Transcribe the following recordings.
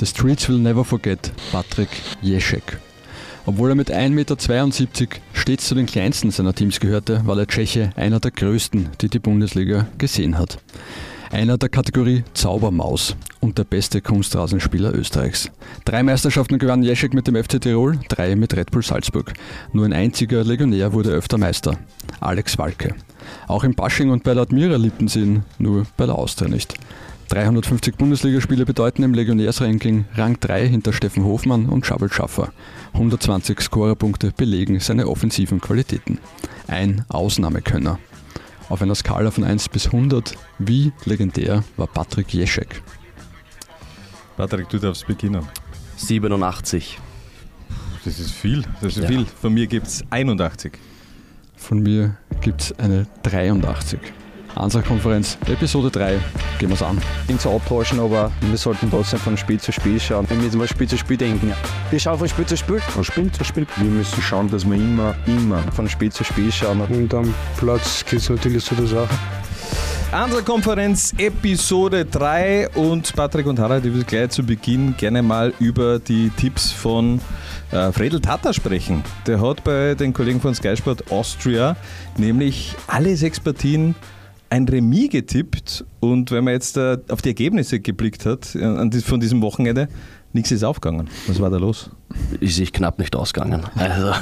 The Streets Will Never Forget, Patrick Jeschek. Obwohl er mit 1,72 Meter stets zu den kleinsten seiner Teams gehörte, war der Tscheche einer der größten, die die Bundesliga gesehen hat. Einer der Kategorie Zaubermaus und der beste Kunstrasenspieler Österreichs. Drei Meisterschaften gewann Jeschek mit dem FC Tirol, drei mit Red Bull Salzburg. Nur ein einziger Legionär wurde öfter Meister, Alex Walke. Auch im Basching und bei la Admira liebten sie ihn, nur bei der Austria nicht. 350 Bundesligaspiele bedeuten im Legionärsranking Rang 3 hinter Steffen Hofmann und Schabel Schaffer. 120 Scorerpunkte belegen seine offensiven Qualitäten. Ein Ausnahmekönner. Auf einer Skala von 1 bis 100, wie legendär war Patrick Jeschek? Patrick, du darfst beginnen. 87. Das ist viel, das ist ja. viel. Von mir gibt es 81. Von mir gibt es eine 83. Ansachkonferenz, Episode 3. Gehen wir es an. Bin zu abtauschen, aber wir sollten trotzdem von Spiel zu Spiel schauen. Wir müssen von Spiel zu Spiel denken. Wir schauen von Spiel zu Spiel. Von Spiel zu Spiel. Wir müssen schauen, dass wir immer, immer von Spiel zu Spiel schauen. Und am Platz geht es natürlich so der Sache. Unsere Konferenz Episode 3 und Patrick und Harald, ich will gleich zu Beginn gerne mal über die Tipps von äh, Fredel Tata sprechen. Der hat bei den Kollegen von Sky Sport Austria nämlich alle sechs Partien ein Remis getippt und wenn man jetzt äh, auf die Ergebnisse geblickt hat äh, von diesem Wochenende, nichts ist aufgegangen. Was war da los? Ist sich knapp nicht ausgegangen. Also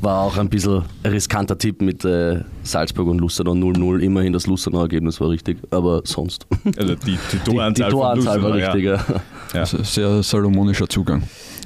war auch ein bisschen riskanter Tipp mit äh, Salzburg und Lustenau 0-0. Immerhin das Lustenau Ergebnis war richtig, aber sonst. Also die, die Toranzahl, die, die Toranzahl war richtig, ja. ja. Sehr salomonischer Zugang.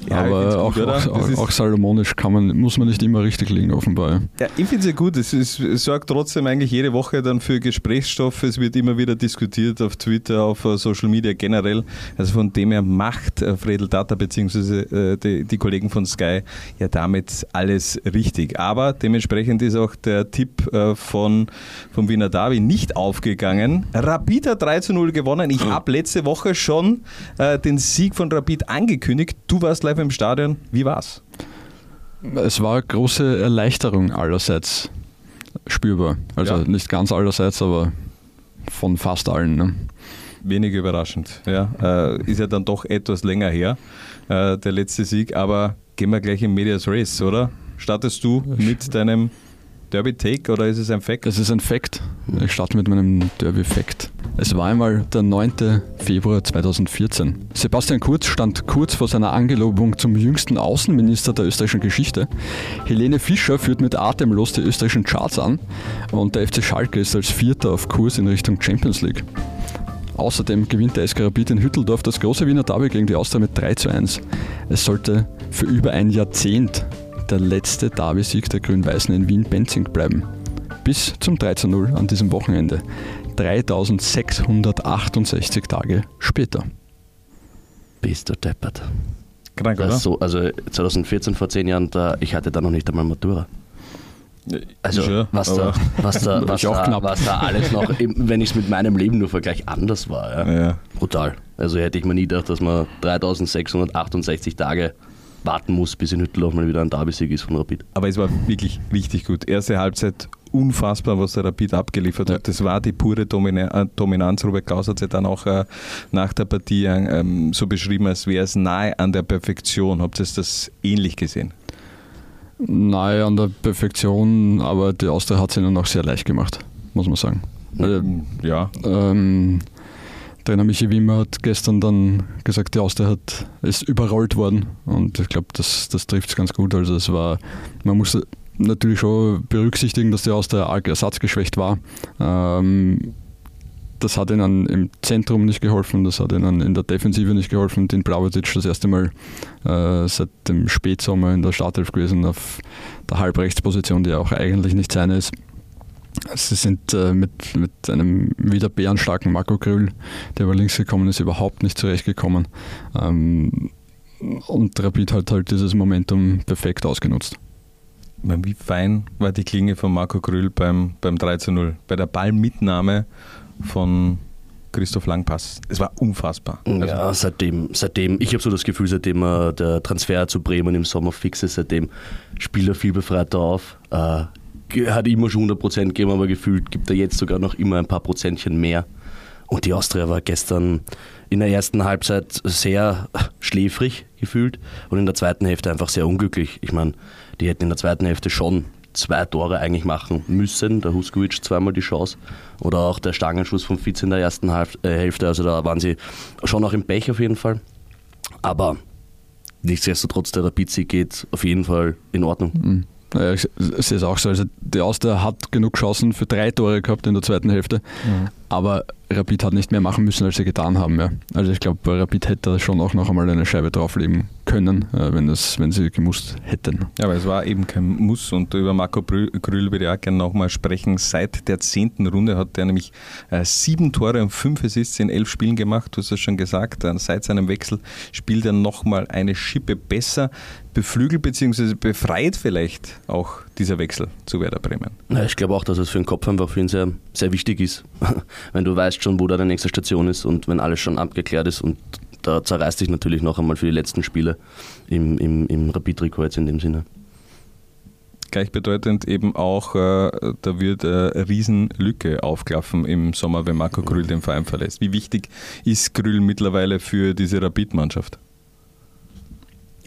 Ja, Aber auch, gut, auch, auch, salomonisch kann man, muss man nicht immer richtig liegen, offenbar. Ja, ich finde es ja gut. Es, es, sorgt trotzdem eigentlich jede Woche dann für Gesprächsstoff. Es wird immer wieder diskutiert auf Twitter, auf uh, Social Media generell. Also von dem her macht uh, Fredel Data bzw. Uh, die, die, Kollegen von Sky ja damit alles richtig. Aber dementsprechend ist auch der Tipp äh, von, von Wiener Davi nicht aufgegangen. Rapid hat 3 zu 0 gewonnen. Ich habe letzte Woche schon äh, den Sieg von Rapid angekündigt. Du warst live im Stadion. Wie war's? Es war große Erleichterung allerseits spürbar. Also ja. nicht ganz allerseits, aber von fast allen. Ne? Wenig überraschend. Ja, äh, ist ja dann doch etwas länger her, äh, der letzte Sieg. Aber gehen wir gleich in Medias Race, oder? Startest du mit deinem Derby Take oder ist es ein Fact? Es ist ein Fact. Ich starte mit meinem Derby Fact. Es war einmal der 9. Februar 2014. Sebastian Kurz stand kurz vor seiner Angelobung zum jüngsten Außenminister der österreichischen Geschichte. Helene Fischer führt mit atemlos die österreichischen Charts an und der FC Schalke ist als Vierter auf Kurs in Richtung Champions League. Außerdem gewinnt der SK Rapid in Hütteldorf das große Wiener Derby gegen die Austria mit 3 zu 1. Es sollte für über ein Jahrzehnt der letzte Derby-Sieg der Grün-Weißen in Wien-Benzing bleiben. Bis zum 13-0 an diesem Wochenende. 3668 Tage später. Bist du deppert. Krank, oder? So, also 2014, vor zehn Jahren, da, ich hatte da noch nicht einmal Matura. Also ja, was, da, was, da, was, da, was da alles noch, wenn ich es mit meinem Leben nur vergleiche, anders war. Ja. Ja. Brutal. Also hätte ich mir nie gedacht, dass man 3668 Tage warten muss, bis in Hütteldorf mal wieder ein Derby-Sieg ist von Rapid. Aber es war wirklich richtig gut. Erste Halbzeit unfassbar, was der Rapid abgeliefert ja. hat. Das war die pure äh, Dominanz. Robert Klaus hat sie dann auch äh, nach der Partie äh, ähm, so beschrieben, als wäre es nahe an der Perfektion. Habt ihr das ähnlich gesehen? Nahe an der Perfektion, aber die Austria hat es ihnen auch sehr leicht gemacht, muss man sagen. Ja. Ähm, Trainer Michi Wimmer hat gestern dann gesagt, die Austria hat, ist überrollt worden und ich glaube, das, das trifft es ganz gut. Also es war, man muss natürlich schon berücksichtigen, dass die Austria arg ersatzgeschwächt war. Ähm, das hat ihnen im Zentrum nicht geholfen, das hat ihnen in der Defensive nicht geholfen. Den Blauwitz das erste Mal äh, seit dem Spätsommer in der Startelf gewesen auf der Halbrechtsposition, die auch eigentlich nicht seine ist. Sie sind äh, mit, mit einem wieder bärenstarken Marco Grüll, der über links gekommen ist, überhaupt nicht zurechtgekommen. Ähm, und Rapid hat halt dieses Momentum perfekt ausgenutzt. Wie fein war die Klinge von Marco Grüll beim, beim 3 zu 0, bei der Ballmitnahme von Christoph Langpass. Es war unfassbar. Also ja, seitdem, seitdem, ich habe so das Gefühl, seitdem äh, der Transfer zu Bremen im Sommer fix ist, seitdem spielt er viel befreiter auf. Äh, hat immer schon 100% gegeben, aber gefühlt gibt er jetzt sogar noch immer ein paar Prozentchen mehr. Und die Austria war gestern in der ersten Halbzeit sehr schläfrig gefühlt und in der zweiten Hälfte einfach sehr unglücklich. Ich meine, die hätten in der zweiten Hälfte schon zwei Tore eigentlich machen müssen. Der Huskovic zweimal die Chance oder auch der Stangenschuss von Fitz in der ersten äh, Hälfte. Also da waren sie schon auch im Pech auf jeden Fall. Aber nichtsdestotrotz, der Rapid-Sieg geht auf jeden Fall in Ordnung. Mhm. Ja, ich sehe es auch so. Also die Austria hat genug Chancen für drei Tore gehabt in der zweiten Hälfte. Mhm. Aber Rapid hat nicht mehr machen müssen, als sie getan haben. Ja. Also ich glaube, Rapid hätte schon auch noch einmal eine Scheibe drauflegen können, äh, wenn, das, wenn sie gemusst hätten. Ja, aber es war eben kein Muss und über Marco Grüll würde ich auch gerne nochmal sprechen. Seit der zehnten Runde hat er nämlich äh, sieben Tore und fünf Assists in elf Spielen gemacht, du hast es schon gesagt. Äh, seit seinem Wechsel spielt er nochmal eine Schippe besser beflügelt bzw. befreit vielleicht auch dieser Wechsel zu Werder Bremen? Ja, ich glaube auch, dass es für den Kopf einfach für ihn sehr, sehr wichtig ist. wenn du weißt schon, wo da die nächste Station ist und wenn alles schon abgeklärt ist und da zerreißt dich natürlich noch einmal für die letzten Spiele im, im, im Rapid-Trikot jetzt in dem Sinne. Gleichbedeutend eben auch, äh, da wird eine Riesenlücke aufklaffen im Sommer, wenn Marco Grüll den Verein verlässt. Wie wichtig ist Grüll mittlerweile für diese Rapid-Mannschaft?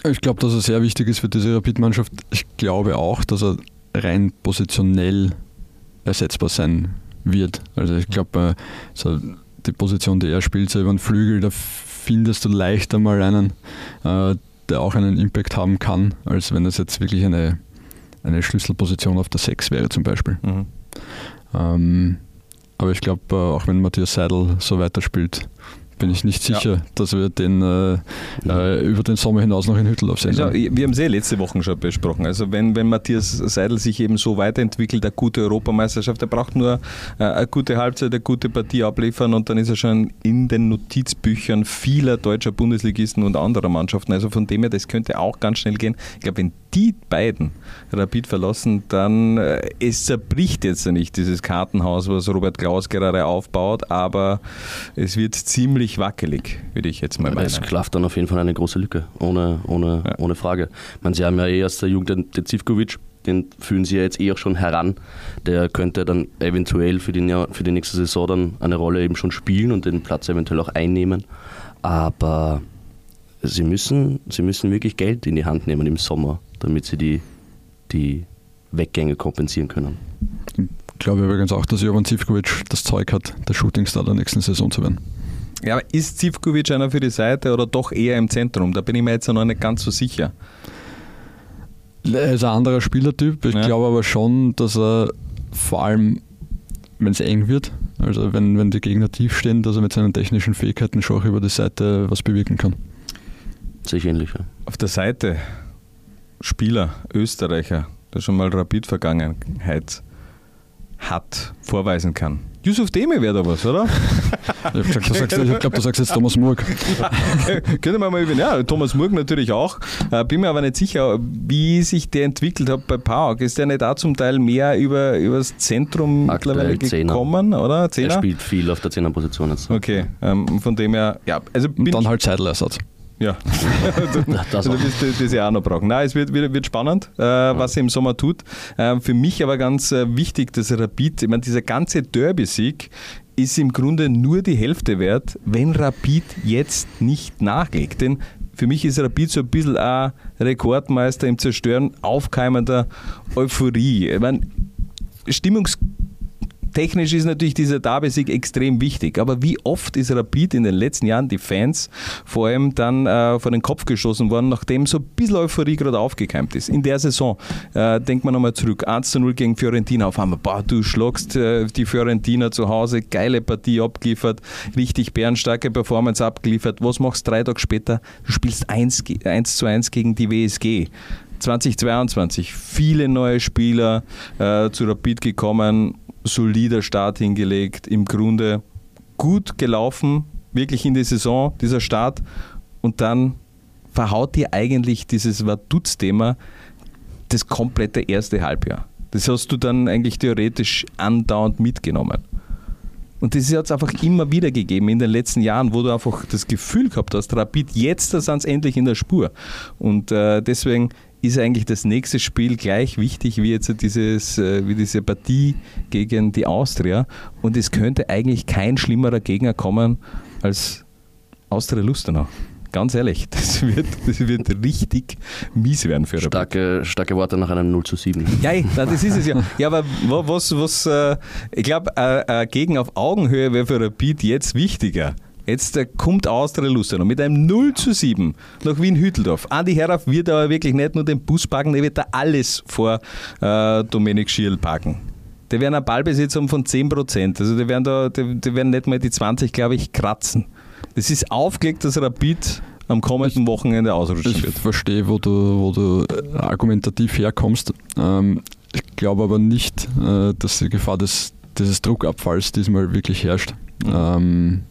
Ich glaube, dass er sehr wichtig ist für diese Rapid-Mannschaft. Ich glaube auch, dass er rein positionell ersetzbar sein wird. Also ich glaube, äh, so die Position, die er spielt, so über den Flügel, da findest du leichter mal einen, äh, der auch einen Impact haben kann, als wenn es jetzt wirklich eine, eine Schlüsselposition auf der 6 wäre zum Beispiel. Mhm. Ähm, aber ich glaube, äh, auch wenn Matthias Seidel so weiterspielt, bin ich nicht sicher, ja. dass wir den äh, äh, über den Sommer hinaus noch in Hütteldorf sehen. Also, wir haben es ja letzte Woche schon besprochen. Also wenn, wenn Matthias Seidel sich eben so weiterentwickelt, eine gute Europameisterschaft, er braucht nur äh, eine gute Halbzeit, eine gute Partie abliefern und dann ist er schon in den Notizbüchern vieler deutscher Bundesligisten und anderer Mannschaften. Also von dem her, das könnte auch ganz schnell gehen. Ich glaube, wenn die beiden Rapid verlassen, dann äh, es zerbricht jetzt nicht dieses Kartenhaus, was Robert Klaus gerade aufbaut, aber es wird ziemlich wackelig, würde ich jetzt mal meinen. Es klafft dann auf jeden Fall eine große Lücke, ohne, ohne, ja. ohne Frage. Man, Sie haben ja eh aus der Jugend den Zivkovic, den fühlen Sie ja jetzt eh auch schon heran. Der könnte dann eventuell für die, für die nächste Saison dann eine Rolle eben schon spielen und den Platz eventuell auch einnehmen. Aber Sie müssen, Sie müssen wirklich Geld in die Hand nehmen im Sommer damit sie die, die Weggänge kompensieren können. Ich glaube übrigens auch, dass Jovan Zivkovic das Zeug hat, der Shootingstar der nächsten Saison zu werden. Ja, aber ist Zivkovic einer für die Seite oder doch eher im Zentrum? Da bin ich mir jetzt noch nicht ganz so sicher. Er ist ein anderer Spielertyp. Ich ja. glaube aber schon, dass er vor allem, wenn es eng wird, also wenn, wenn die Gegner tief stehen, dass er mit seinen technischen Fähigkeiten schon auch über die Seite was bewirken kann. Sich ähnlich, ja. Auf der Seite Spieler, Österreicher, der schon mal Rapid-Vergangenheit hat, vorweisen kann. Yusuf Deme wäre da was, oder? ich glaube, du sagst jetzt Thomas Murg. Könnte man mal über, ja, Thomas Murg natürlich auch. Äh, bin mir aber nicht sicher, wie sich der entwickelt hat bei Park. Ist der nicht da zum Teil mehr über, über das Zentrum Aktuell mittlerweile gekommen, oder? Zehner? Er spielt viel auf der Zehnerposition jetzt. Okay, ähm, von dem her, ja. Also Und dann halt Zeitelersatz. Ja, das, also das, das ja auch noch brauchen. Nein, es wird, wird, wird spannend, äh, was er im Sommer tut. Äh, für mich aber ganz äh, wichtig, dass Rapid, ich meine, dieser ganze Derby-Sieg ist im Grunde nur die Hälfte wert, wenn Rapid jetzt nicht nachlegt. Denn für mich ist Rapid so ein bisschen ein Rekordmeister im Zerstören aufkeimender Euphorie. Ich meine, Stimmungs technisch ist natürlich dieser Derby-Sieg extrem wichtig. Aber wie oft ist Rapid in den letzten Jahren die Fans vor allem dann äh, vor den Kopf geschossen worden, nachdem so ein bisschen Euphorie gerade aufgekeimt ist? In der Saison, äh, denkt man nochmal zurück, 1 zu 0 gegen Fiorentina auf einmal, boah, du schlagst äh, die Fiorentina zu Hause, geile Partie abgeliefert, richtig bärenstarke Performance abgeliefert. Was machst du drei Tage später? Du spielst 1, 1 zu 1 gegen die WSG. 2022 viele neue Spieler äh, zu Rapid gekommen solider Start hingelegt, im Grunde gut gelaufen, wirklich in die Saison, dieser Start. Und dann verhaut dir eigentlich dieses Vaduz-Thema das komplette erste Halbjahr. Das hast du dann eigentlich theoretisch andauernd mitgenommen. Und das hat es einfach immer wieder gegeben in den letzten Jahren, wo du einfach das Gefühl gehabt hast, Rapid, jetzt sind sie endlich in der Spur. Und äh, deswegen ist eigentlich das nächste Spiel gleich wichtig wie jetzt dieses, äh, wie diese Partie gegen die Austria. Und es könnte eigentlich kein schlimmerer Gegner kommen als Austria Lustenau. Ganz ehrlich, das wird, das wird richtig mies werden für starke, starke Worte nach einem 0 zu 7. Ja, das ist es ja. Ja, aber was, was äh, ich glaube, äh, gegen auf Augenhöhe wäre für Rapid jetzt wichtiger. Jetzt äh, kommt Austria Lustenau mit einem 0 zu 7 nach Wien-Hütteldorf. Andi Herauf wird aber wirklich nicht nur den Bus packen, der wird da alles vor äh, Dominik Schierl packen. Die werden einen Ballbesitz haben von 10%. Also die werden, da, die, die werden nicht mal die 20, glaube ich, kratzen. Das ist aufgelegt, dass Rapid am kommenden Wochenende ausrutschen wird. Ich verstehe, wo du, wo du äh, argumentativ herkommst. Ähm, ich glaube aber nicht, äh, dass die Gefahr des, dieses Druckabfalls diesmal wirklich herrscht. Mhm. Ähm,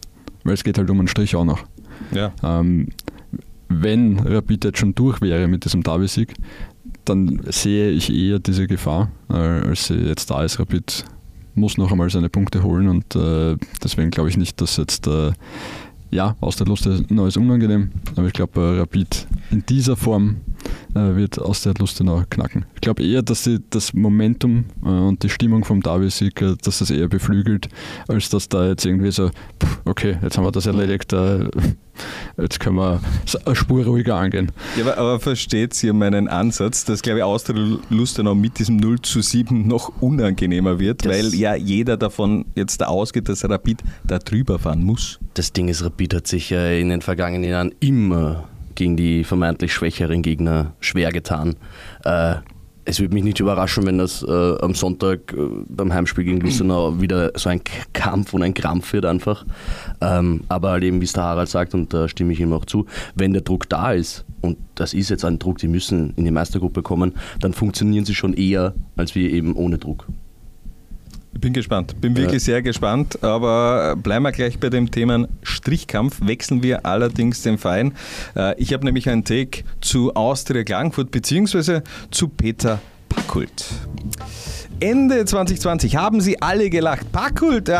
weil es geht halt um einen Strich auch noch. Ja. Ähm, wenn Rapid jetzt schon durch wäre mit diesem Derby-Sieg, dann sehe ich eher diese Gefahr, äh, als sie jetzt da ist. Rapid muss noch einmal seine Punkte holen und äh, deswegen glaube ich nicht, dass jetzt äh, ja, aus der Lust ist unangenehm, aber ich glaube, Rapid in dieser Form äh, wird aus der Lustenau knacken. Ich glaube eher, dass sie das Momentum äh, und die Stimmung vom äh, dass das eher beflügelt, als dass da jetzt irgendwie so, okay, jetzt haben wir das erledigt, äh, jetzt können wir eine Spur ruhiger angehen. Ja, aber, aber versteht ihr meinen Ansatz, dass, glaube ich, Austria Lustenau mit diesem 0 zu 7 noch unangenehmer wird, das weil ja jeder davon jetzt da ausgeht, dass Rapid da drüber fahren muss? Das Ding ist, Rapid hat sich ja in den vergangenen Jahren immer gegen die vermeintlich schwächeren Gegner schwer getan. Äh, es würde mich nicht überraschen, wenn das äh, am Sonntag äh, beim Heimspiel gegen Lustenau wieder so ein Kampf und ein Krampf wird einfach. Ähm, aber halt eben, wie es der Harald sagt, und da stimme ich ihm auch zu, wenn der Druck da ist, und das ist jetzt ein Druck, die müssen in die Meistergruppe kommen, dann funktionieren sie schon eher als wir eben ohne Druck. Ich bin gespannt, bin wirklich ja. sehr gespannt, aber bleiben wir gleich bei dem Thema Strichkampf, wechseln wir allerdings den Verein. Äh, ich habe nämlich einen Take zu Austria Klagenfurt beziehungsweise zu Peter Packult. Ende 2020 haben sie alle gelacht. Packult,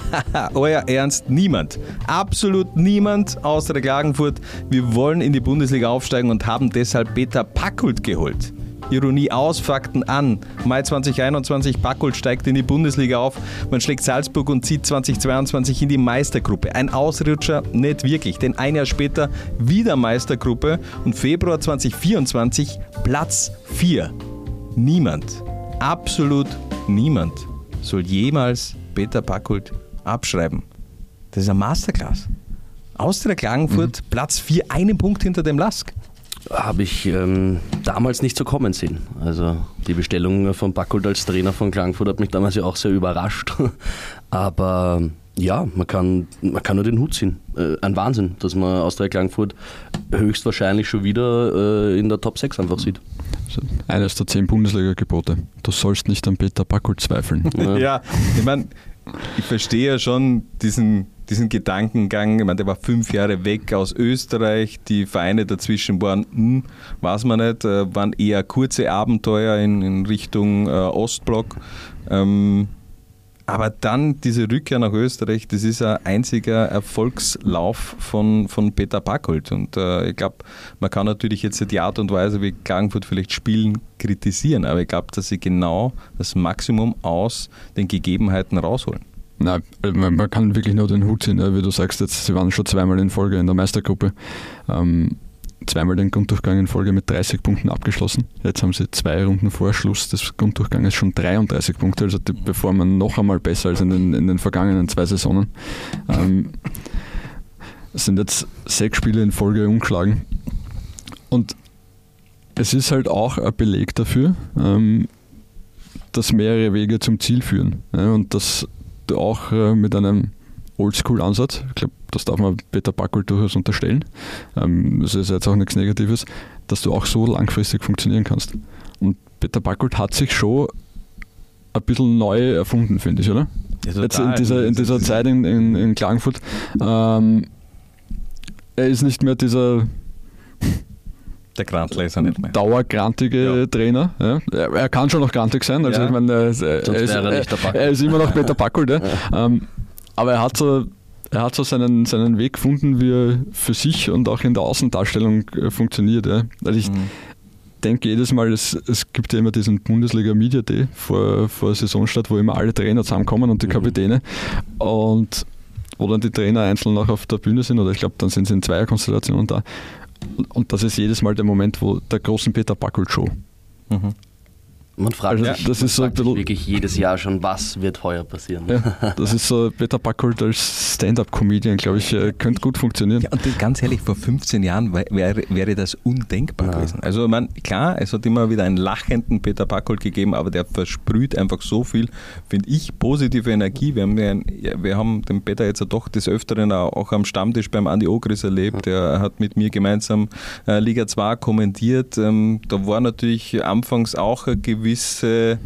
euer Ernst, niemand. Absolut niemand außer der Klagenfurt. Wir wollen in die Bundesliga aufsteigen und haben deshalb Peter Packult geholt. Ironie aus, Fakten an. Mai 2021, Backholt steigt in die Bundesliga auf. Man schlägt Salzburg und zieht 2022 in die Meistergruppe. Ein Ausrutscher nicht wirklich, denn ein Jahr später wieder Meistergruppe und Februar 2024 Platz 4. Niemand, absolut niemand soll jemals Peter Backholt abschreiben. Das ist ein Masterclass. Austria Klagenfurt, mhm. Platz 4, einen Punkt hinter dem Lask habe ich ähm, damals nicht so kommen sehen. Also die Bestellung von Backult als Trainer von Klagenfurt hat mich damals ja auch sehr überrascht. Aber ja, man kann, man kann nur den Hut ziehen. Äh, ein Wahnsinn, dass man Austria Klagenfurt höchstwahrscheinlich schon wieder äh, in der Top 6 einfach sieht. Eines der zehn Bundesliga-Gebote. Du sollst nicht an Peter Backult zweifeln. Ja, ja ich meine, ich verstehe ja schon diesen diesen Gedankengang, ich meine, der war fünf Jahre weg aus Österreich, die Vereine dazwischen waren, hm, weiß man nicht, äh, waren eher kurze Abenteuer in, in Richtung äh, Ostblock. Ähm, aber dann diese Rückkehr nach Österreich, das ist ein einziger Erfolgslauf von, von Peter Backholt. Und äh, ich glaube, man kann natürlich jetzt die Art und Weise, wie Klagenfurt vielleicht spielen, kritisieren, aber ich glaube, dass sie genau das Maximum aus den Gegebenheiten rausholen. Nein, man kann wirklich nur den Hut ziehen, wie du sagst, jetzt, sie waren schon zweimal in Folge in der Meistergruppe. Ähm, zweimal den Grunddurchgang in Folge mit 30 Punkten abgeschlossen. Jetzt haben sie zwei Runden vor Schluss des Grunddurchganges schon 33 Punkte, also die performen noch einmal besser als in den, in den vergangenen zwei Saisonen. Ähm, sind jetzt sechs Spiele in Folge umgeschlagen. Und es ist halt auch ein Beleg dafür, ähm, dass mehrere Wege zum Ziel führen. Ja, und dass auch äh, mit einem Oldschool-Ansatz. Ich glaube, das darf man Peter Backel durchaus unterstellen. Ähm, das ist jetzt auch nichts Negatives, dass du auch so langfristig funktionieren kannst. Und Peter Backult hat sich schon ein bisschen neu erfunden, finde ich, oder? Ja, jetzt in dieser, in dieser Zeit in, in, in Klagenfurt. Ähm, er ist nicht mehr dieser der Grantler ist er nicht mehr. Dauergrantige ja. Trainer. Ja. Er kann schon noch grantig sein. Also ja. ich meine, er, ist, er, ist, er, ist, immer noch Peter Packold. Ähm, aber er hat so, er hat so seinen, seinen Weg gefunden, wie er für sich und auch in der Außendarstellung äh, funktioniert. Ja. Also ich, mhm. denke jedes Mal, es, es gibt ja immer diesen Bundesliga Media Day vor, vor Saisonstart, wo immer alle Trainer zusammenkommen und die mhm. Kapitäne. Und wo dann die Trainer einzeln noch auf der Bühne sind, oder ich glaube, dann sind sie in Zweierkonstellationen da. Und das ist jedes Mal der Moment, wo der großen Peter Backel Show. Mhm. Man fragt, also, das ist so wirklich jedes Jahr schon, was wird heuer passieren. Ja, das ist so Peter Backold als Stand-up-Comedian, glaube ich, äh, könnte gut funktionieren. Ja, und ganz ehrlich, vor 15 Jahren wäre, wäre das undenkbar ja. gewesen. Also man, klar, es hat immer wieder einen lachenden Peter Backold gegeben, aber der versprüht einfach so viel, finde ich, positive Energie. Wir haben, einen, wir haben den Peter jetzt doch des Öfteren auch am Stammtisch beim Andi Ogris erlebt. Der hat mit mir gemeinsam äh, Liga 2 kommentiert. Ähm, da war natürlich anfangs auch ein gewisses gewisse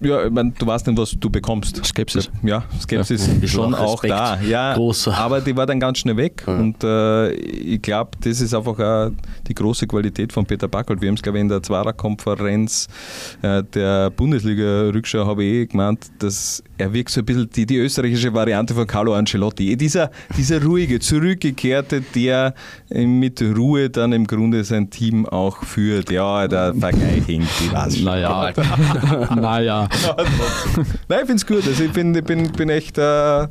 ja, ich meine, du weißt nicht, was du bekommst. Skepsis. Ja, Skepsis ja. schon auch da. Ja, Großer. Aber die war dann ganz schnell weg. Ja. Und äh, ich glaube, das ist einfach auch die große Qualität von Peter Backold. Wir haben es, glaube ich, in der Zwarer-Konferenz äh, der Bundesliga-Rückschau habe ich eh gemeint, dass er wirkt so ein bisschen die, die österreichische Variante von Carlo Ancelotti. Dieser, dieser ruhige, zurückgekehrte, der mit Ruhe dann im Grunde sein Team auch führt. Ja, der Vergleich hinkt, ich weiß Naja, naja. Nein, ich finde es gut. Also ich bin, ich bin, bin echt äh,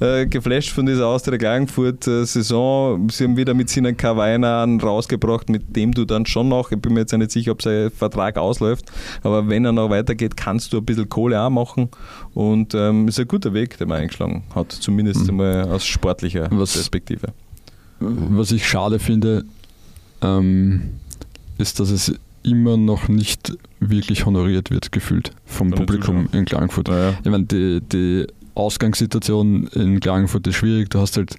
äh, geflasht von dieser Austria Klagenfurt-Saison. Sie haben wieder mit Sinan Kawainer rausgebracht, mit dem du dann schon noch, ich bin mir jetzt nicht sicher, ob sein Vertrag ausläuft, aber wenn er noch weitergeht, kannst du ein bisschen Kohle auch machen. Und ähm, ist ein guter Weg, den man eingeschlagen hat, zumindest mhm. einmal aus sportlicher was, Perspektive. Was ich schade finde, ähm, ist, dass es immer noch nicht wirklich honoriert wird, gefühlt vom Von Publikum in Klagenfurt. Ja, ja. Ich meine, die, die Ausgangssituation in Klagenfurt ist schwierig. Du hast halt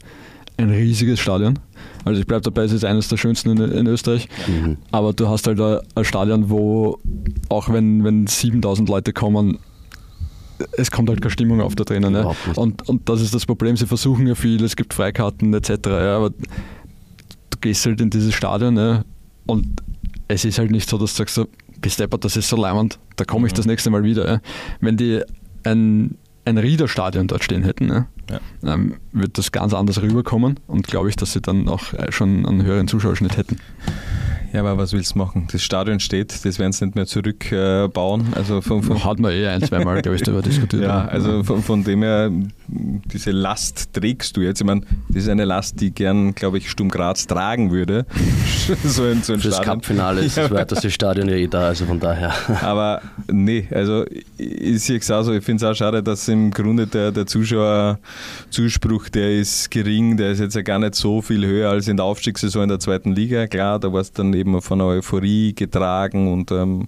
ein riesiges Stadion. Also ich bleibe dabei, es ist eines der schönsten in, in Österreich. Mhm. Aber du hast halt ein, ein Stadion, wo auch wenn, wenn 7000 Leute kommen, es kommt halt keine Stimmung auf da drinnen. Ne? Und, und das ist das Problem, sie versuchen ja viel, es gibt Freikarten etc. Ja, aber du gehst halt in dieses Stadion ne? und es ist halt nicht so, dass du sagst, so, deppert, das ist so leimend, da komme ich mhm. das nächste Mal wieder. Ja? Wenn die ein, ein Riederstadion dort stehen hätten, ne? ja. ähm, wird das ganz anders rüberkommen und glaube ich, dass sie dann auch schon einen höheren Zuschauerschnitt hätten. Ja, aber was willst du machen? Das Stadion steht, das werden sie nicht mehr zurückbauen. Äh, also von, von Hat man eh ein, zweimal, glaube ich, darüber diskutiert. ja, also von, von, dem her, diese Last trägst du jetzt. Ich meine, das ist eine Last, die gern, glaube ich, Sturm Graz tragen würde. so ein, so ein Für das Cup-Finale ist das weiteste Stadion ja eh da, also von daher. aber nee, also ich sehe es auch so, ich finde es auch schade, dass im Grunde der, der Zuschauerzuspruch, der ist gering, der ist jetzt ja gar nicht so viel höher als in der Aufstiegssaison in der zweiten Liga. Klar, da war es dann eben eben von einer Euphorie getragen und ähm,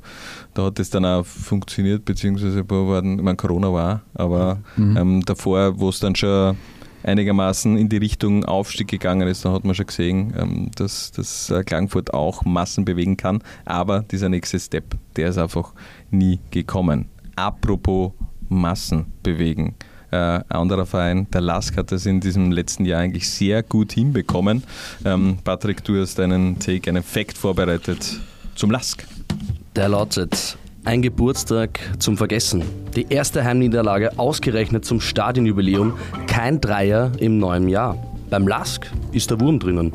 da hat es dann auch funktioniert, beziehungsweise ich meine, Corona war, aber mhm. ähm, davor, wo es dann schon einigermaßen in die Richtung Aufstieg gegangen ist, da hat man schon gesehen, ähm, dass, dass Klagenfurt auch Massen bewegen kann, aber dieser nächste Step, der ist einfach nie gekommen. Apropos Massen bewegen. Äh, ein anderer Verein, der LASK, hat das in diesem letzten Jahr eigentlich sehr gut hinbekommen. Ähm, Patrick, du hast einen Take, einen Fact vorbereitet zum LASK. Der lautet ein Geburtstag zum Vergessen. Die erste Heimniederlage ausgerechnet zum Stadionjubiläum. Kein Dreier im neuen Jahr. Beim LASK ist der Wurm drinnen.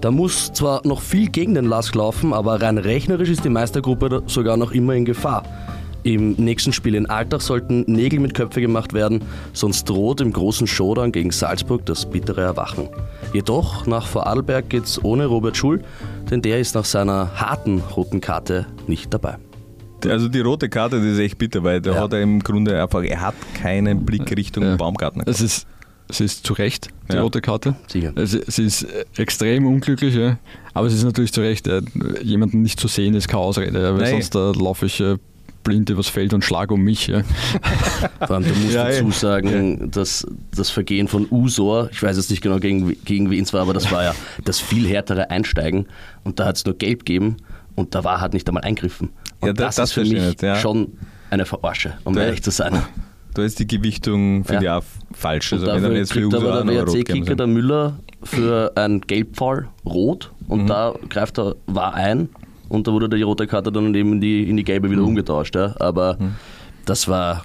Da muss zwar noch viel gegen den LASK laufen, aber rein rechnerisch ist die Meistergruppe sogar noch immer in Gefahr. Im nächsten Spiel in Alltag sollten Nägel mit Köpfe gemacht werden, sonst droht im großen Showdown gegen Salzburg das bittere Erwachen. Jedoch nach Vorarlberg geht's ohne Robert Schul, denn der ist nach seiner harten roten Karte nicht dabei. Also die rote Karte, die ist echt bitter, weil da ja. hat er im Grunde einfach, er hat keinen Blick Richtung ja. Baumgartner. Es ist, es ist zu Recht, die ja. rote Karte. Sicher. Es, es ist extrem unglücklich, ja. aber es ist natürlich zu Recht. Jemanden nicht zu sehen ist keine Ausrede, weil Nein. sonst da laufe ich blind übers Feld und schlag um mich. Ja. Allem, du musst ja, dazu sagen, ja. dass das Vergehen von Usor, ich weiß jetzt nicht genau gegen, gegen wen es war, aber das war ja das viel härtere Einsteigen und da hat es nur gelb gegeben und da war halt nicht einmal eingriffen. Und ja, das, das, ist für mich nicht, schon eine Verarsche, um da, ehrlich zu sein. Da ist die Gewichtung, finde ja. auch falsch. Also, wenn dann jetzt für aber der WRC-Kicker, der Müller, für einen Gelbfall rot und mhm. da greift er war ein und da wurde die rote Karte dann eben in die, in die gelbe wieder mhm. umgetauscht. Ja. Aber mhm. das war,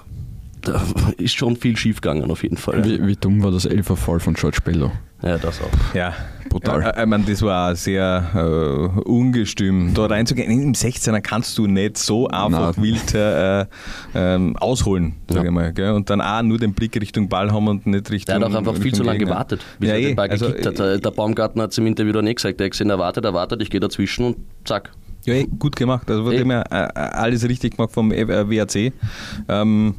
da ist schon viel schief gegangen auf jeden Fall. Wie, wie dumm war das Elferfall von George Bello? Ja, das auch. Ja, brutal. Ja, ich meine, das war sehr äh, ungestüm, da reinzugehen. Im 16er kannst du nicht so einfach Nein. wild äh, äh, ausholen, sage ja. ich mal. Gell? Und dann auch nur den Blick Richtung Ball haben und nicht Richtung. Der hat auch einfach viel zu lange gewartet, bis ja, er den Ball also, gekickt hat. Der Baumgartner hat es im Interview dann nicht gesagt. Er hat gesehen, er wartet, er wartet, ich gehe dazwischen und zack. Ja, ey, gut gemacht. Also dem her äh, alles richtig gemacht vom WAC. Ähm,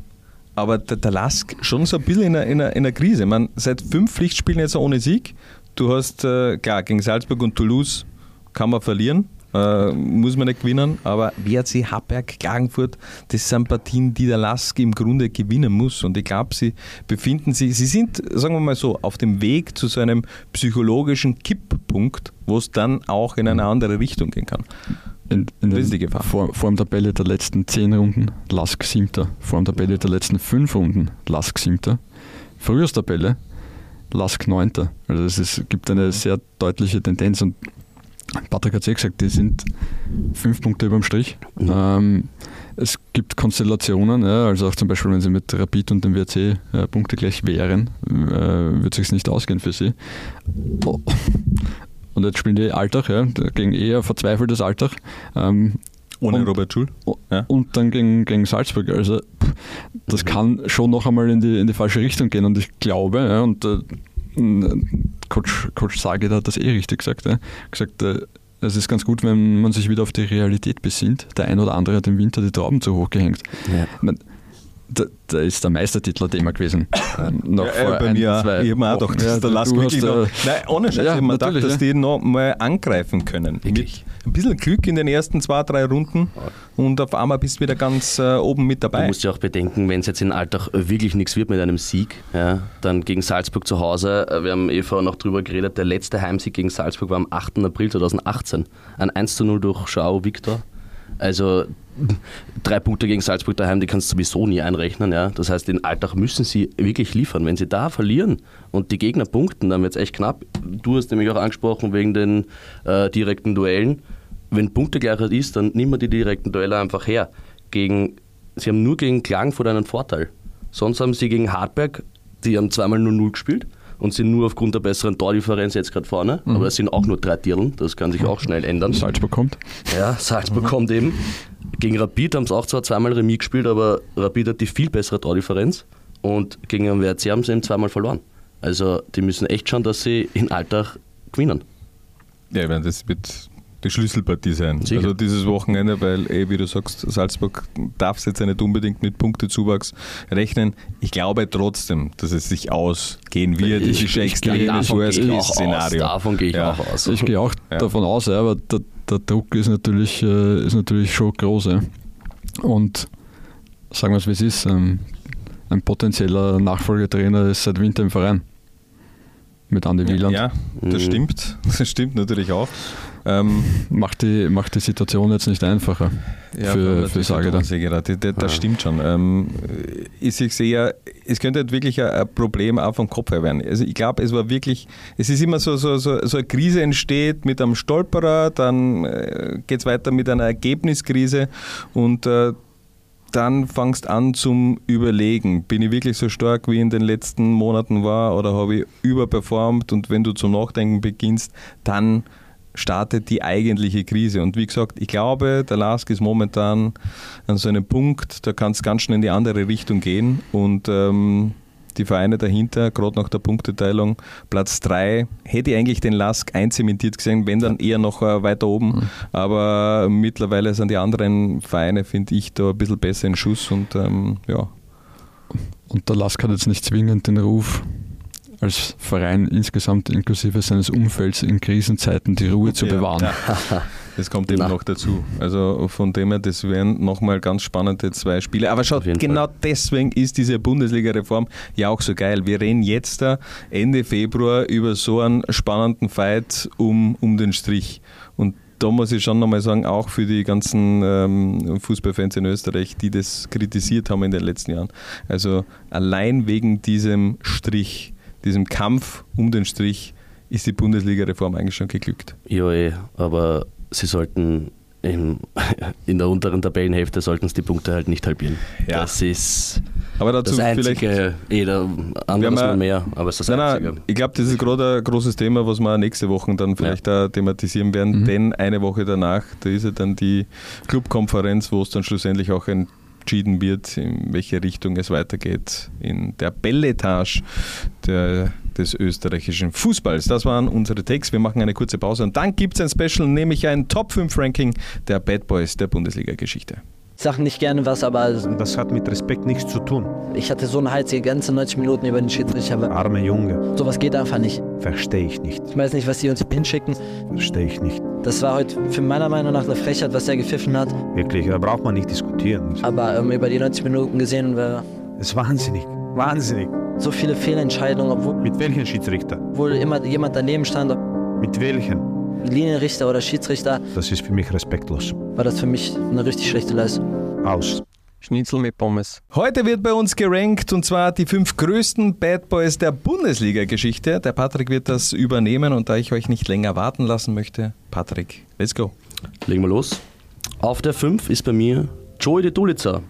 aber der, der Lask schon so ein bisschen in einer, in einer, in einer Krise. Man, seit fünf Pflichtspielen jetzt ohne Sieg. Du hast, äh, klar, gegen Salzburg und Toulouse kann man verlieren, äh, muss man nicht gewinnen, aber WRC Haberg, Klagenfurt, das sind Partien, die der Lask im Grunde gewinnen muss. Und ich glaube, sie befinden sich, sie sind, sagen wir mal so, auf dem Weg zu so einem psychologischen Kipppunkt, wo es dann auch in eine andere Richtung gehen kann. In, in ist die Gefahr. Vor, vor der der letzten zehn Runden Lask siebter. Vor der der letzten fünf Runden Lask siebter. Frühjahrstabelle Lask neunter. Also es gibt eine sehr deutliche Tendenz und Patrick hat es eh gesagt, die sind fünf Punkte über dem Strich. Mhm. Ähm, es gibt Konstellationen, ja, also auch zum Beispiel, wenn sie mit Rapid und dem WRC äh, Punkte gleich wären, äh, würde es sich nicht ausgehen für sie. Oh. Und jetzt spielen die Alltag, ja, gegen eher verzweifeltes Alltag. Ähm, ohne und, Robert Schul. Ja. Und dann gegen, gegen Salzburg. Also das mhm. kann schon noch einmal in die, in die falsche Richtung gehen. Und ich glaube, ja, und äh, Coach, Coach Sage hat das eh richtig gesagt. Ja, gesagt, äh, es ist ganz gut, wenn man sich wieder auf die Realität besinnt. Der ein oder andere hat im Winter die Trauben zu hoch gehängt. Ja. Man, da, da, ist der Meistertitel Thema gewesen. Ähm, noch ja, vor bei ein, mir zwei ich habe mir auch gedacht, ja, der Lask wirklich noch, Nein, ohne Scheiß, ja, ich habe mir gedacht, dass die noch mal angreifen können. Wirklich? Mit ein bisschen Glück in den ersten zwei, drei Runden und auf einmal bist du wieder ganz äh, oben mit dabei. Du musst ja auch bedenken, wenn es jetzt in Alltag wirklich nichts wird mit einem Sieg, ja, dann gegen Salzburg zu Hause, äh, wir haben eh vorher noch drüber geredet, der letzte Heimsieg gegen Salzburg war am 8. April 2018. Ein 1 zu 0 durch Schau Victor. Also drei Punkte gegen Salzburg daheim, die kannst du sowieso nie einrechnen. Ja? Das heißt, den Alltag müssen sie wirklich liefern. Wenn sie da verlieren und die Gegner punkten, dann wird es echt knapp. Du hast nämlich auch angesprochen wegen den äh, direkten Duellen. Wenn Punktegleichheit ist, dann nimm wir die direkten Duelle einfach her. Gegen, sie haben nur gegen Klagenfurt einen Vorteil. Sonst haben sie gegen Hartberg, die haben zweimal 0-0 gespielt und sind nur aufgrund der besseren Tordifferenz jetzt gerade vorne. Mhm. Aber es sind auch nur drei Dirlen, das kann sich auch schnell ändern. Salzburg kommt. Ja, Salzburg mhm. kommt eben. Gegen Rapid haben sie auch zwar zweimal Remis gespielt, aber Rapid hat die viel bessere Tordifferenz und gegen den WRC haben sie eben zweimal verloren. Also die müssen echt schauen, dass sie in Alltag gewinnen. Ja, das wird die Schlüsselpartie sein. Sicher. Also dieses Wochenende, weil, eh, wie du sagst, Salzburg darf es jetzt nicht unbedingt mit Punktezuwachs rechnen. Ich glaube trotzdem, dass es sich ausgehen wird. Ich, das ist ein extremes Worst-Case-Szenario. Davon gehe ich ja. auch aus. Ich gehe auch ja. davon aus, ja, aber der, der, Druck ist natürlich, äh, ist natürlich schon groß. Und sagen wir es, wie es ist, ähm, ein potenzieller Nachfolgetrainer ist seit Winter im Verein mit Andy Wieland. Ja, das mhm. stimmt. Das stimmt natürlich auch. Ähm, macht, die, macht die Situation jetzt nicht einfacher ja, für, für Sageda. Das, das ja. stimmt schon. Ähm, ich sehe es könnte halt wirklich ein Problem auch vom Kopf her werden. Also ich glaube, es war wirklich, es ist immer so, so, so, so eine Krise entsteht mit einem Stolperer, dann äh, geht es weiter mit einer Ergebniskrise und äh, dann fangst an zum Überlegen, bin ich wirklich so stark wie in den letzten Monaten war oder habe ich überperformt und wenn du zum Nachdenken beginnst, dann startet die eigentliche Krise. Und wie gesagt, ich glaube, der Lask ist momentan an so einem Punkt, da kann es ganz schnell in die andere Richtung gehen und ähm, die Vereine dahinter, gerade nach der Punkteteilung, Platz 3, hätte ich eigentlich den Lask einzementiert gesehen, wenn dann eher noch äh, weiter oben. Mhm. Aber mittlerweile sind die anderen Vereine, finde ich, da ein bisschen besser in Schuss und ähm, ja. Und der Lask hat jetzt nicht zwingend den Ruf, als Verein insgesamt inklusive seines Umfelds in Krisenzeiten die Ruhe zu bewahren. Ja. Das kommt eben Na. noch dazu. Also von dem her, das wären nochmal ganz spannende zwei Spiele. Aber schaut, genau Fall. deswegen ist diese Bundesliga-Reform ja auch so geil. Wir reden jetzt da Ende Februar über so einen spannenden Fight um, um den Strich. Und da muss ich schon nochmal sagen, auch für die ganzen ähm, Fußballfans in Österreich, die das kritisiert haben in den letzten Jahren. Also allein wegen diesem Strich, diesem Kampf um den Strich, ist die Bundesliga-Reform eigentlich schon geglückt. Ja, eh, aber sie sollten in, in der unteren Tabellenhälfte sollten sie die Punkte halt nicht halbieren. Ja. Das ist Aber dazu das einzige, vielleicht. Eh, mal mehr, aber es ist das nein, Nein, ich glaube, das ist gerade ein großes Thema, was wir nächste Woche dann vielleicht ja. thematisieren werden, mhm. denn eine Woche danach, da ist ja dann die Clubkonferenz, wo es dann schlussendlich auch entschieden wird, in welche Richtung es weitergeht in der Belletage der, des österreichischen Fußballs. Das waren unsere Takes. Wir machen eine kurze Pause und dann gibt es ein Special, nämlich ein Top 5 Ranking der Bad Boys der Bundesliga-Geschichte. Ich sage nicht gerne was, aber. Das hat mit Respekt nichts zu tun. Ich hatte so einen Hals die ganze 90 Minuten über den Schiedsrichter. Arme Junge. Sowas geht einfach nicht. Verstehe ich nicht. Ich weiß nicht, was die uns hinschicken. Verstehe ich nicht. Das war heute für meiner Meinung nach eine Frechheit, was er gepfiffen hat. Wirklich, da braucht man nicht diskutieren. Aber ähm, über die 90 Minuten gesehen. Es ist wahnsinnig. Wahnsinnig. So viele Fehlentscheidungen, obwohl. Mit welchen Schiedsrichter? Obwohl immer jemand daneben stand. Mit welchen? Linienrichter oder Schiedsrichter. Das ist für mich respektlos. War das für mich eine richtig schlechte Leistung. Aus. Schnitzel mit Pommes. Heute wird bei uns gerankt und zwar die fünf größten Bad Boys der Bundesliga-Geschichte. Der Patrick wird das übernehmen und da ich euch nicht länger warten lassen möchte, Patrick, let's go. Legen wir los. Auf der 5 ist bei mir Joey de Dulitzer.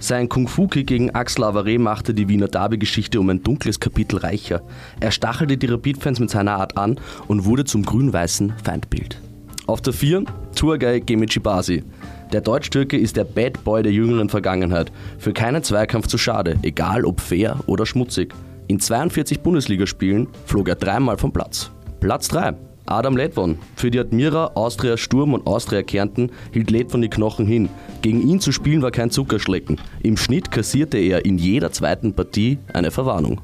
Sein Kung-Fu-Kick gegen Axel Avare machte die Wiener Derby-Geschichte um ein dunkles Kapitel reicher. Er stachelte die Rapid-Fans mit seiner Art an und wurde zum grün-weißen Feindbild. Auf der 4 Turgay Gemici Basi. Der Deutsch-Türke ist der Bad Boy der jüngeren Vergangenheit. Für keinen Zweikampf zu schade, egal ob fair oder schmutzig. In 42 Bundesligaspielen flog er dreimal vom Platz. Platz 3. Adam Ledwon. Für die Admira, Austria Sturm und Austria Kärnten hielt Ledwon die Knochen hin. Gegen ihn zu spielen war kein Zuckerschlecken. Im Schnitt kassierte er in jeder zweiten Partie eine Verwarnung.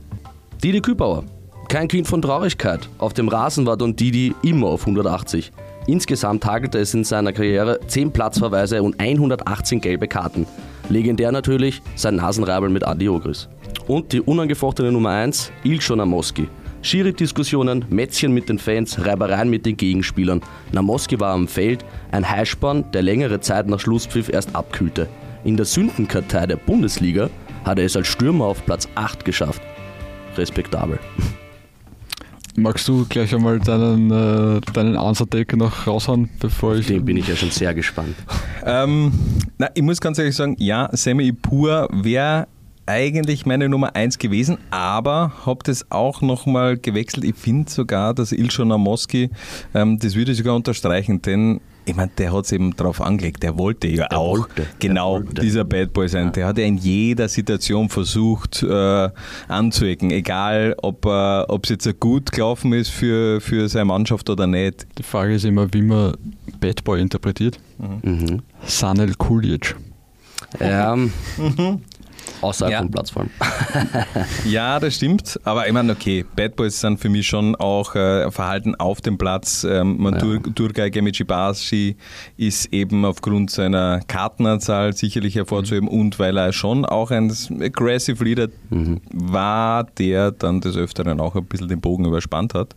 Didi Kübauer. Kein Kind von Traurigkeit. Auf dem Rasen war Don Didi immer auf 180. Insgesamt hagelte es in seiner Karriere 10 Platzverweise und 118 gelbe Karten. Legendär natürlich sein Nasenreibel mit Adi Ogris. Und die unangefochtene Nummer 1, Ilcho Namoski. Schiri-Diskussionen, Mätzchen mit den Fans, Reibereien mit den Gegenspielern. Namoski war am Feld, ein Heißspann, der längere Zeit nach Schlusspfiff erst abkühlte. In der Sündenkartei der Bundesliga hat er es als Stürmer auf Platz 8 geschafft. Respektabel. Magst du gleich einmal deinen, äh, deinen Answer-Take noch raushauen, bevor ich. Den bin ich ja schon sehr gespannt. Ähm, na, ich muss ganz ehrlich sagen, ja, Semi Pur wäre eigentlich meine Nummer 1 gewesen, aber habe das auch nochmal gewechselt. Ich finde sogar, dass Ilshon Amoski, ähm, das würde ich sogar unterstreichen, denn ich meine, der hat es eben darauf angelegt. Der wollte ja der auch wollte, genau dieser Bad Boy sein. Ja. Der hat ja in jeder Situation versucht äh, anzuecken, egal ob äh, es jetzt gut gelaufen ist für, für seine Mannschaft oder nicht. Die Frage ist immer, wie man Bad Boy interpretiert. Mhm. Mhm. Sanel Kulic. Ja, mhm. Außerhalb ja. vom Platz vor allem. ja, das stimmt. Aber ich meine, okay, Bad Boys sind für mich schon auch äh, Verhalten auf dem Platz. Ähm, man, ja. Turgay Gemici ist eben aufgrund seiner Kartenanzahl sicherlich hervorzuheben mhm. und weil er schon auch ein aggressive Leader mhm. war, der dann des Öfteren auch ein bisschen den Bogen überspannt hat.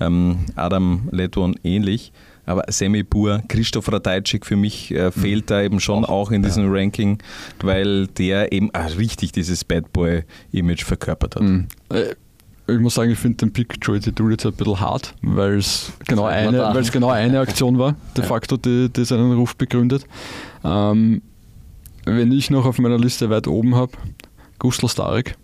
Ähm, Adam Letwon ähnlich. Aber Semi Pur, Christoph Ratajczyk für mich äh, fehlt da eben schon auch, auch in diesem ja. Ranking, weil der eben ah, richtig dieses Bad Boy-Image verkörpert hat. Mhm. Äh, ich muss sagen, ich finde den Pick Joey Titul jetzt ein bisschen hart, weil es genau, eine, genau eine Aktion war, de facto, die, die seinen Ruf begründet. Ähm, wenn ich noch auf meiner Liste weit oben habe, Gustl Starek,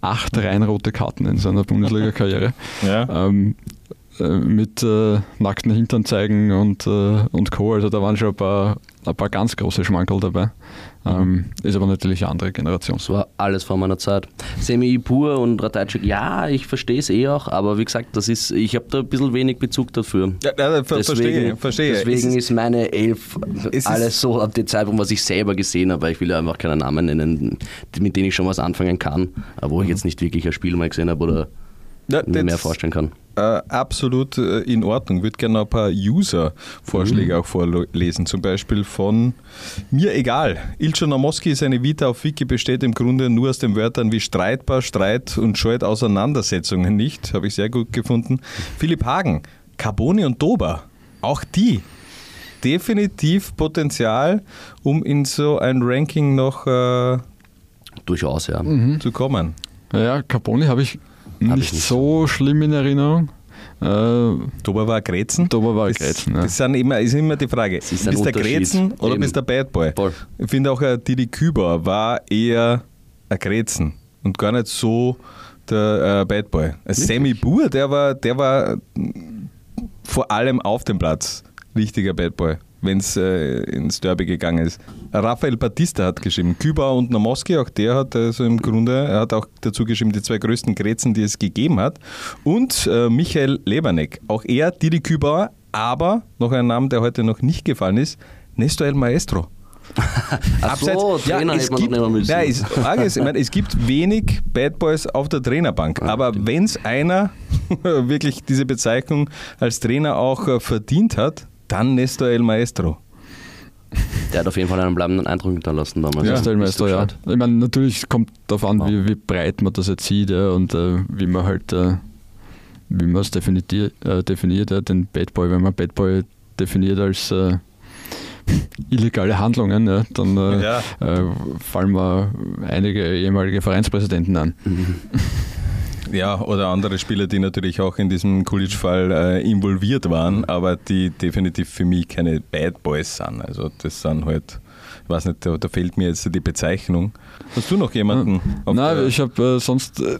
acht rein rote Karten in seiner Bundesliga-Karriere. Ja. Ähm, äh, mit äh, nackten Hintern zeigen und, äh, und Co. Also da waren schon ein paar, ein paar ganz große Schmankerl dabei. Ähm, ist aber natürlich eine andere Generation. Das war alles vor meiner Zeit. Semi Pur und Ratajczyk, ja, ich verstehe es eh auch, aber wie gesagt, das ist, ich habe da ein bisschen wenig Bezug dafür. Ja, ja ver deswegen, verstehe, verstehe. Deswegen ist, ist, meine Elf alles so ab dem Zeitpunkt, was ich selber gesehen habe, weil ich will ja einfach keinen Namen nennen, mit denen ich schon was anfangen kann, wo ich jetzt nicht wirklich ein Spiel mal gesehen habe oder ja, mir mehr vorstellen kann. Äh, absolut äh, in Ordnung. Ich würde gerne ein paar User-Vorschläge mhm. auch vorlesen. Zum Beispiel von mir egal. Ilcho Namoski, seine Vita auf Wiki besteht im Grunde nur aus den Wörtern wie streitbar, Streit und scheut Auseinandersetzungen nicht. Habe ich sehr gut gefunden. Philipp Hagen, Carboni und Dober. Auch die definitiv Potenzial, um in so ein Ranking noch äh, durchaus ja. Zu kommen. Ja, Carboni habe ich nicht, nicht so schlimm in Erinnerung. Äh, Dober war Grätzen? Dober war Grätzen, ja. Das sind immer, ist immer die Frage, ist bist du Grätzen oder Eben. bist du Bad Boy? Voll. Ich finde auch, äh, Didi Küber war eher ein Grätzen und gar nicht so der äh, Bad Boy. Sammy Buhr, der war, der war vor allem auf dem Platz richtiger Bad Boy, wenn es äh, ins Derby gegangen ist. Rafael Batista hat geschrieben, Kübauer und Namoski, auch der hat also im Grunde, er hat auch dazu geschrieben, die zwei größten Grätzen, die es gegeben hat. Und äh, Michael Leberneck, auch er, Didi Kübauer, aber noch ein Name, der heute noch nicht gefallen ist, Nestor El Maestro. Ach so, ja, es gibt. Ja, ist, ich meine, es gibt wenig Bad Boys auf der Trainerbank, ja, aber wenn es einer wirklich diese Bezeichnung als Trainer auch äh, verdient hat, dann Nestor El Maestro. Der hat auf jeden Fall einen bleibenden Eindruck hinterlassen damals. Ja, Nestor El Maestro, ja. Ich meine, natürlich kommt darauf an, wie, wie, breit man das jetzt sieht ja, und äh, wie man halt, äh, wie man es definiert, äh, definiert ja, den Bad Boy, wenn man Bad Boy definiert als äh, illegale Handlungen, ja, dann äh, ja. äh, fallen mir einige ehemalige Vereinspräsidenten an. Ja, oder andere Spieler, die natürlich auch in diesem Coolidge-Fall äh, involviert waren, aber die definitiv für mich keine Bad Boys sind. Also das sind halt, ich weiß nicht, da, da fehlt mir jetzt die Bezeichnung. Hast du noch jemanden? Nein, ich habe äh, sonst äh,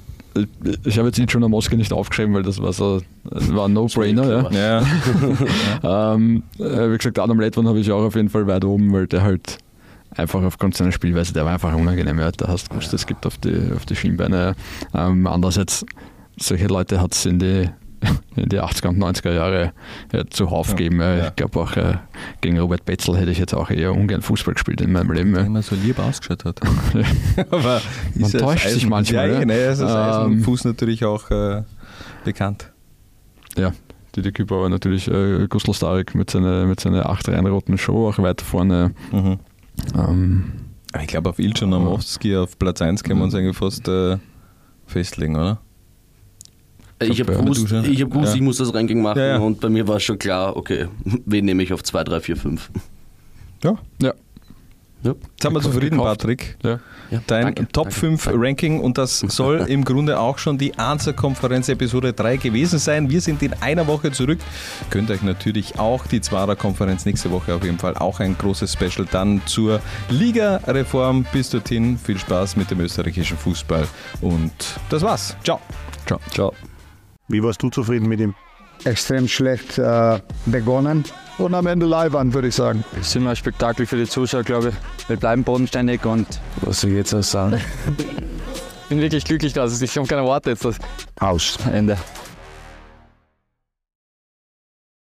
ich habe jetzt ihn schon am Moskau nicht aufgeschrieben, weil das war so das war ein No-Brainer. Ja. ja. ähm, äh, wie gesagt, Adam Ledwan habe ich auch auf jeden Fall weit oben, weil der halt einfach aufgrund seiner Spielweise, der war einfach unangenehm. Ja. Da hast du gewusst, es gibt auf die, auf die Schienbeine. Ähm, andererseits, solche Leute hat es in die in die 80er und 90er Jahre äh, zuhauf ja, geben. Ja. Ich glaube auch äh, gegen Robert Betzel hätte ich jetzt auch eher ungern Fußball gespielt in meinem Leben. Wenn man so lieb ausgeschaut hat. Aber man täuscht sich manchmal. Ja, ja. Ne, ist das ähm, Fuß natürlich auch äh, bekannt. Ja, Didi Küper war natürlich äh, Gustl Starek mit seiner mit seine acht reinroten Show auch weiter vorne. Mhm. Ähm, ich glaube, auf Ilchan Namowski auf Platz 1 können wir uns eigentlich fast äh, festlegen, oder? Ich habe gewusst, ich, hab gewusst ja. ich muss das Ranking machen ja, ja. und bei mir war schon klar, okay, wen nehme ich auf 2, 3, 4, 5. Ja. Ja. Ja. Jetzt sind wir zufrieden, Patrick. Ja. Ja, Dein danke, Top danke, 5 danke. Ranking und das soll im Grunde auch schon die Answer-Konferenz Episode 3 gewesen sein. Wir sind in einer Woche zurück. Könnt euch natürlich auch die Zwarer-Konferenz nächste Woche auf jeden Fall auch ein großes Special dann zur Liga-Reform. Bis dorthin viel Spaß mit dem österreichischen Fußball und das war's. Ciao. Ciao. Ciao. Wie warst du zufrieden mit ihm? Extrem schlecht äh, begonnen und am Ende live an, würde ich sagen. Das ist immer ein Spektakel für die Zuschauer, glaube ich. Wir bleiben bodenständig und. Was soll ich jetzt auch sagen? ich bin wirklich glücklich, dass ich habe keine Worte jetzt. Aus. Ende.